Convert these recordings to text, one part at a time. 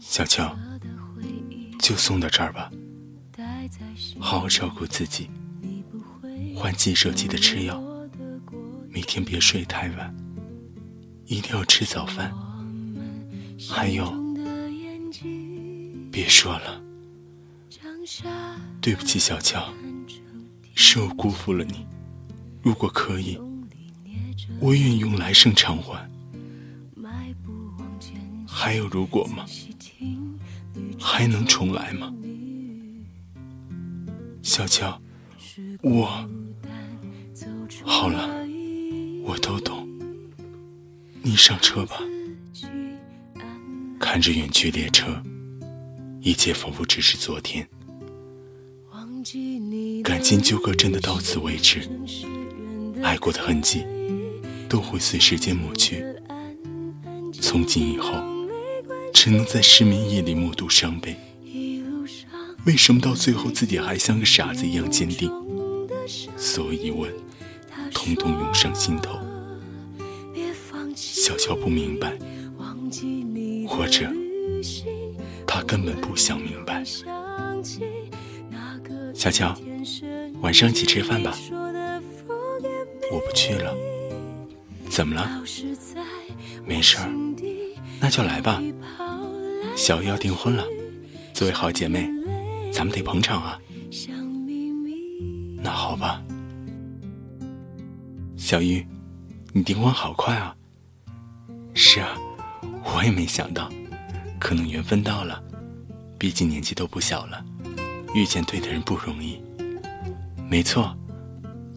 小乔，就送到这儿吧。好好照顾自己，换季手记的吃药，每天别睡太晚，一定要吃早饭。还有，别说了，对不起，小乔，是我辜负了你。如果可以，我愿意用来生偿还。还有如果吗？还能重来吗？小乔，我好了，我都懂。你上车吧。看着远去列车，一切仿佛只是昨天。感情纠葛真的到此为止，爱过的痕迹都会随时间抹去。从今以后。只能在失眠夜里目睹伤悲，为什么到最后自己还像个傻子一样坚定？所有疑问，统统涌上心头。小乔不明白，或者他根本不想明白。小乔，晚上一起吃饭吧。我不去了。怎么了？没事儿，那就来吧。小玉要订婚了，作为好姐妹，咱们得捧场啊。那好吧，小玉，你订婚好快啊。是啊，我也没想到，可能缘分到了，毕竟年纪都不小了，遇见对的人不容易。没错，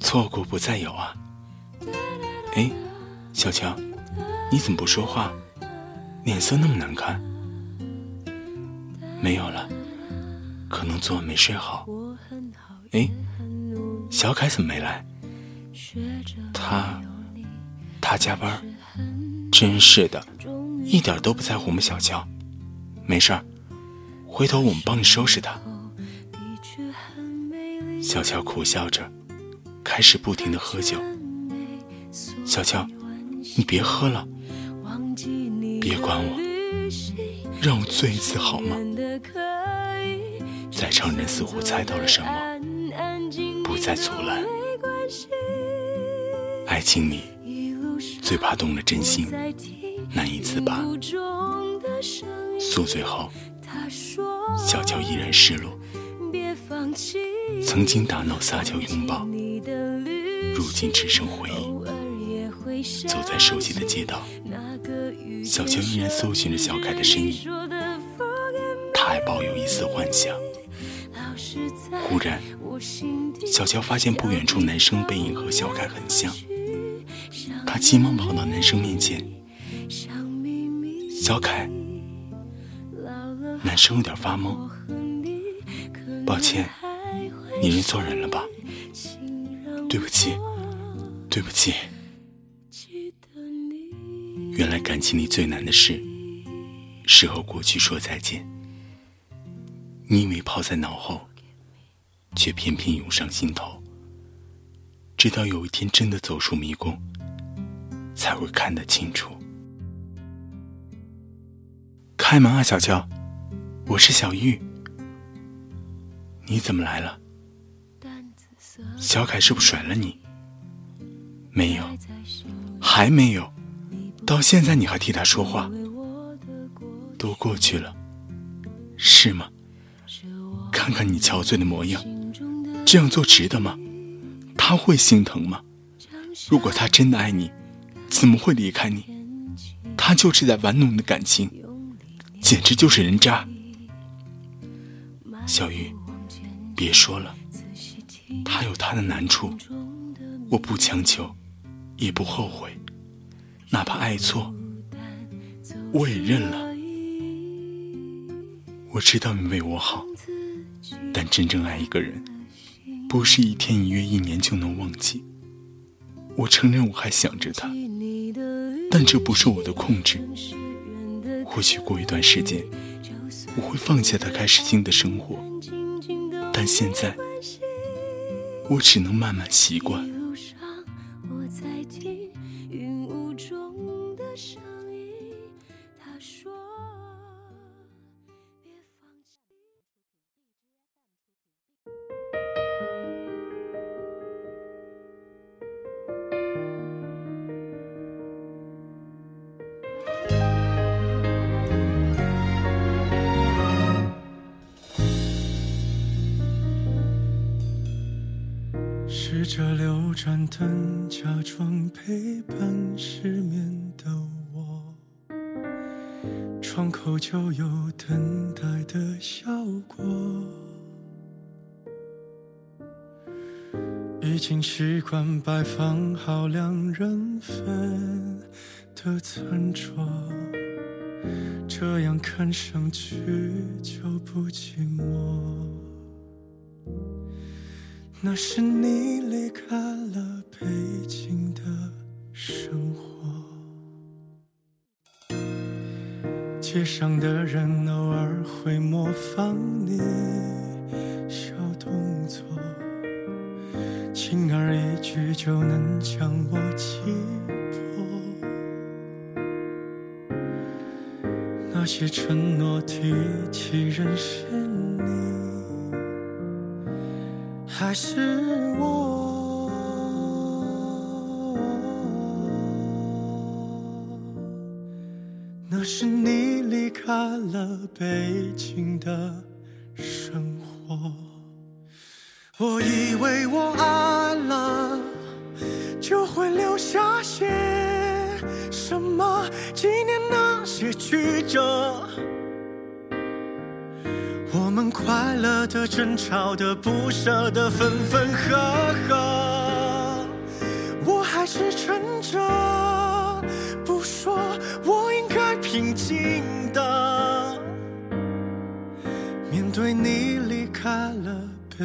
错过不再有啊。哎，小乔，你怎么不说话？脸色那么难看。没有了，可能昨晚没睡好。哎，小凯怎么没来？他，他加班。真是的，一点都不在乎我们小乔。没事儿，回头我们帮你收拾他。小乔苦笑着，开始不停的喝酒。小乔，你别喝了，别管我。让我醉一次好吗？在场人似乎猜到了什么，不再阻拦。爱情里最怕动了真心，难以自拔。宿醉后，小乔依然失落。曾经打闹撒娇拥抱，如今只剩回忆。走在熟悉的街道。小乔依然搜寻着小凯的身影，他还抱有一丝幻想。忽然，小乔发现不远处男生背影和小凯很像，他急忙跑到男生面前：“小凯。”男生有点发懵：“抱歉，你认错人了吧？对不起，对不起。”原来感情里最难的事，是和过去说再见。你以为抛在脑后，却偏偏涌上心头。直到有一天真的走出迷宫，才会看得清楚。开门啊，小乔，我是小玉。你怎么来了？小凯是不是甩了你？没有，还没有。到现在你还替他说话，都过去了，是吗？看看你憔悴的模样，这样做值得吗？他会心疼吗？如果他真的爱你，怎么会离开你？他就是在玩弄你的感情，简直就是人渣。小玉，别说了，他有他的难处，我不强求，也不后悔，哪怕爱错，我也认了。我知道你为我好，但真正爱一个人，不是一天一月一年就能忘记。我承认我还想着他，但这不是我的控制。或许过一段时间，我会放下他，开始新的生活。但现在，我只能慢慢习惯。试着留盏灯，假装陪伴失眠的我。窗口就有等待的效果。已经习惯摆放好两人份的餐桌，这样看上去就不寂寞。那是你离开了北京的生活，街上的人偶尔会模仿你小动作，轻而易举就能将我击破。那些承诺提起人是还是我，那是你离开了北京的生活。我以为我爱了，就会留下些什么纪念那些曲折。我们快乐的、争吵的、不舍的、分分合合，我还是撑着不说，我应该平静的面对你离开了北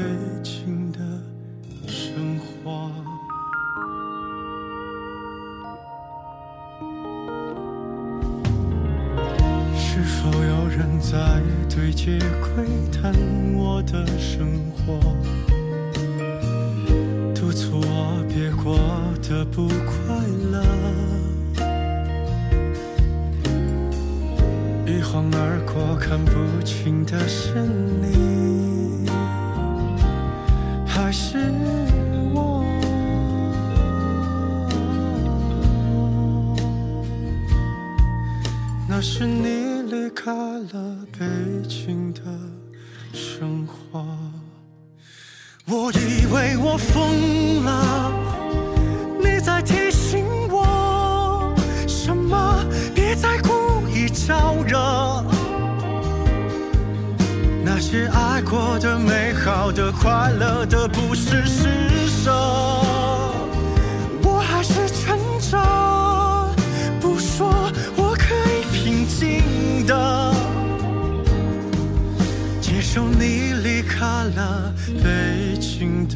人在对街窥探我的生活，督促我别过得不快乐？一晃而过，看不清的是你，还是我？那是你开了北京的生活，我以为我疯了，你在提醒我什么？别再故意招惹，那些爱过的、美好的、快乐的，不是施舍，了北京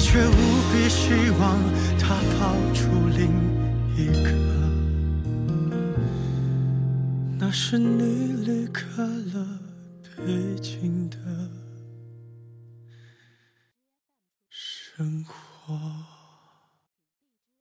却无比希望他抱住另一个那是你离开了北京的生活。